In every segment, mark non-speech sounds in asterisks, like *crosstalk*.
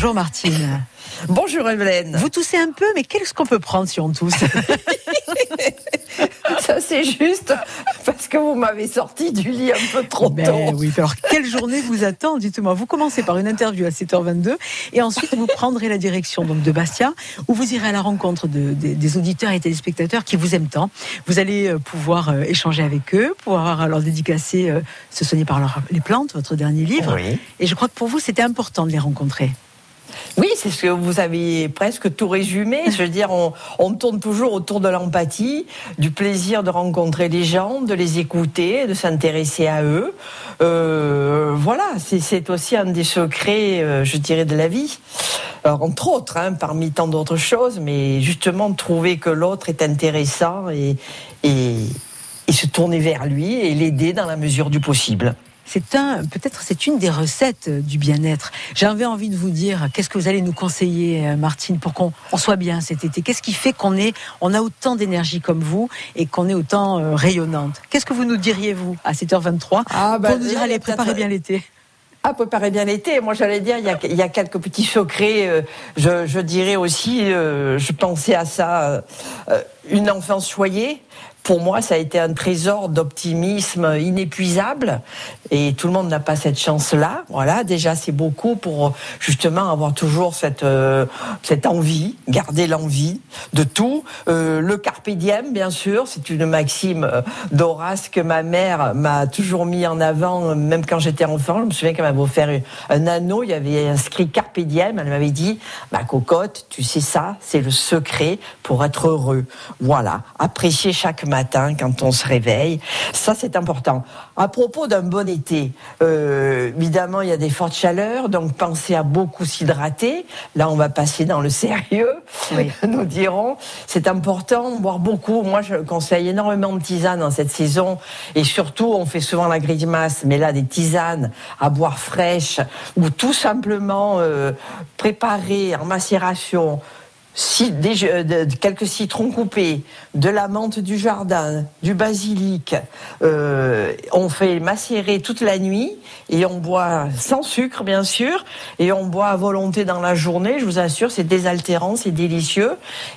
Bonjour Martine. *laughs* Bonjour Evelyne. Vous toussez un peu, mais qu'est-ce qu'on peut prendre si on tousse *laughs* Ça c'est juste parce que vous m'avez sorti du lit un peu trop ben tôt. oui, alors quelle journée vous attend Dites-moi. Vous commencez par une interview à 7h22 et ensuite vous prendrez la direction donc de Bastia où vous irez à la rencontre de- des- des auditeurs et téléspectateurs qui vous aiment tant. Vous allez euh, pouvoir euh, échanger avec eux, pouvoir leur dédicacer euh, Se soigner par leur- les plantes, votre dernier livre. Oui. Et je crois que pour vous c'était important de les rencontrer. Oui, c'est ce que vous avez presque tout résumé. Je veux dire, on, tourne toujours autour de l'empathie, du plaisir de rencontrer les gens, de les écouter, de s'intéresser à eux. Euh, voilà, c'est- aussi un des secrets, euh, je dirais, de la vie. Entre autres, hein, parmi tant d'autres choses, mais justement trouver que l'autre est intéressant et se tourner vers lui et l'aider dans la mesure du possible. C'est un, peut-être, c'est une des recettes euh, du bien-être. J'avais envie de vous dire, qu'est-ce que vous allez nous conseiller, euh, Martine, pour qu'on on soit bien cet été? Qu'est-ce qui fait qu'on est, on a autant d'énergie comme vous et qu'on est autant euh, rayonnante? Qu'est-ce que vous nous diriez vous à 7h23 Ah, bah, pour nous dire y allez préparez bien l'été? Ah, préparez bien l'été. Moi, j'allais dire, il y a, il y a quelques petits secrets. euh, je, je dirais aussi, euh, je pensais à ça, euh, euh, une enfance choyée. Pour moi, ça a été un trésor d'optimisme inépuisable. Et tout le monde n'a pas cette chance-là. Voilà, déjà, c'est beaucoup pour justement avoir toujours cette, euh, cette envie, garder l'envie de tout. Euh, le carpe diem, bien sûr, c'est une maxime euh, d'Horace que ma mère m'a toujours mis en avant, même quand j'étais enfant. Je me souviens qu'elle m'avait offert un anneau, il y avait inscrit carpe diem. Elle m'avait dit, ma cocotte, tu sais ça, c'est le secret pour être heureux. Voilà, apprécier chaque matin quand on se réveille, ça c'est important. À propos d'un bon été, euh, évidemment il y a des fortes chaleurs, donc pensez à beaucoup s'hydrater. Là on va passer dans le sérieux, Oui. *laughs* nous dirons. C'est important, boire beaucoup. Moi je conseille énormément de tisanes en cette saison, et surtout on fait souvent la grimace, mais là des tisanes à boire fraîches ou tout simplement euh, préparer en macération si, des- euh, de- quelques citrons coupés, de la menthe du jardin, du basilic. euh, on fait macérer toute la nuit et on boit sans sucre, bien sûr, et on boit à volonté dans la journée. Je vous assure, c'est désaltérant, c'est délicieux.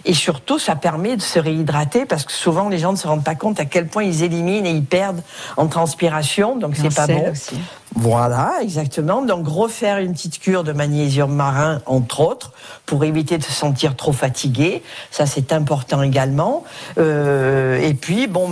Et surtout, ça permet de se réhydrater parce que souvent, les gens ne se rendent pas compte à quel point ils éliminent et ils perdent en transpiration. Donc, c'est pas bon. aussi. Voilà, exactement. Donc refaire une petite cure de magnésium marin, entre autres, pour éviter de se sentir trop fatigué. Ça, c'est important également. Euh, et puis, bon,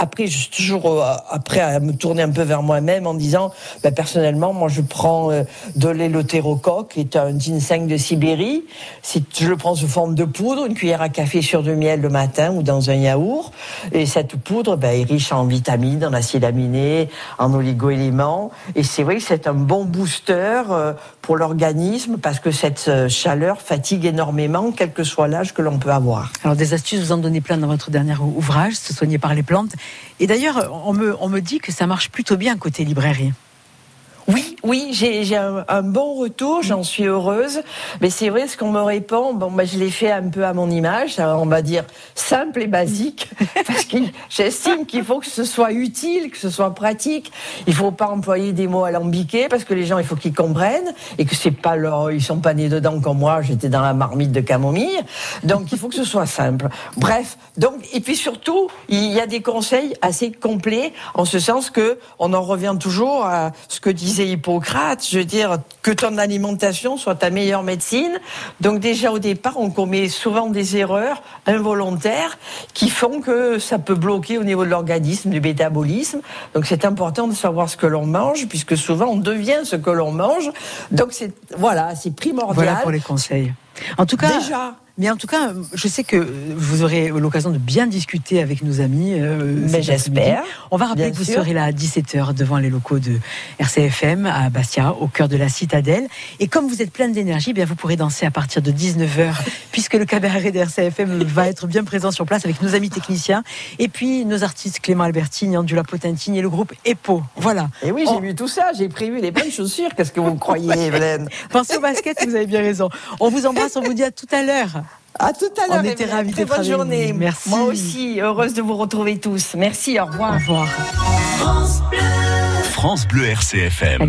après, je suis toujours euh, après à me tourner un peu vers moi-même en disant, ben, personnellement, moi, je prends euh, de l'élothérocoque, qui est un ginseng de Sibérie. Si je le prends sous forme de poudre, une cuillère à café sur du miel le matin ou dans un yaourt. Et cette poudre ben, est riche en vitamines, en acides aminés, en oligo-éléments. Et c'est vrai que c'est un bon booster euh, pour l'organisme parce que cette chaleur fatigue énormément, quel que soit l'âge que l'on peut avoir. Alors des astuces, vous en donnez plein dans votre dernier ouvrage, Se soigner par les plantes. Et d'ailleurs, on me, dit que ça marche plutôt bien côté librairie. Oui, j'ai un, bon retour, j'en suis heureuse. Mais c'est vrai, ce qu'on me répond, bon, bah, je l'ai fait un peu à mon image, on va dire simple et basique, *laughs* parce que j'estime qu'il faut que ce soit utile, que ce soit pratique. Il faut pas employer des mots alambiqués, parce que les gens, il faut qu'ils comprennent, et que c'est pas leur, ils sont pas nés dedans comme moi, j'étais dans la marmite de camomille. Donc, il faut que ce soit simple. Bref, donc, et puis surtout, il y a des conseils assez complets, en ce sens que on en revient toujours à ce que disait Hippocrate, je veux dire que ton alimentation soit ta meilleure médecine. Donc déjà au départ, on commet souvent des erreurs involontaires qui font que ça peut bloquer au niveau de l'organisme, du métabolisme. Donc c'est important de savoir ce que l'on mange, puisque souvent on devient ce que l'on mange. Donc c'est voilà, c'est primordial. Voilà pour les conseils. En tout cas, Déjà. Mais en tout cas, je sais que vous aurez l'occasion de bien discuter avec nos amis. euh, Mais j'espère. On va rappeler que vous sûr. serez là à 17h devant les locaux de RCFM à Bastia, au cœur de la citadelle. Et comme vous êtes plein d'énergie, eh bien vous pourrez danser à partir de 19h, *laughs* puisque le cabaret de RCFM va être bien présent sur place avec nos amis techniciens. Et puis nos artistes Clément Albertine, Andula Potentini et le groupe EPO. Voilà. Et oui, j'ai On- vu tout ça, j'ai prévu les bonnes chaussures. Qu'est-ce que vous croyez, Evelyne *laughs* Pensez au basket, vous avez bien raison. On vous embrasse, on vous dit à tout à l'heure. À tout à l'heure. On était ravis Très bonne journée. vous. Merci. Moi aussi, heureuse de vous retrouver tous. Merci, au revoir. Au revoir. France Bleu RCFM.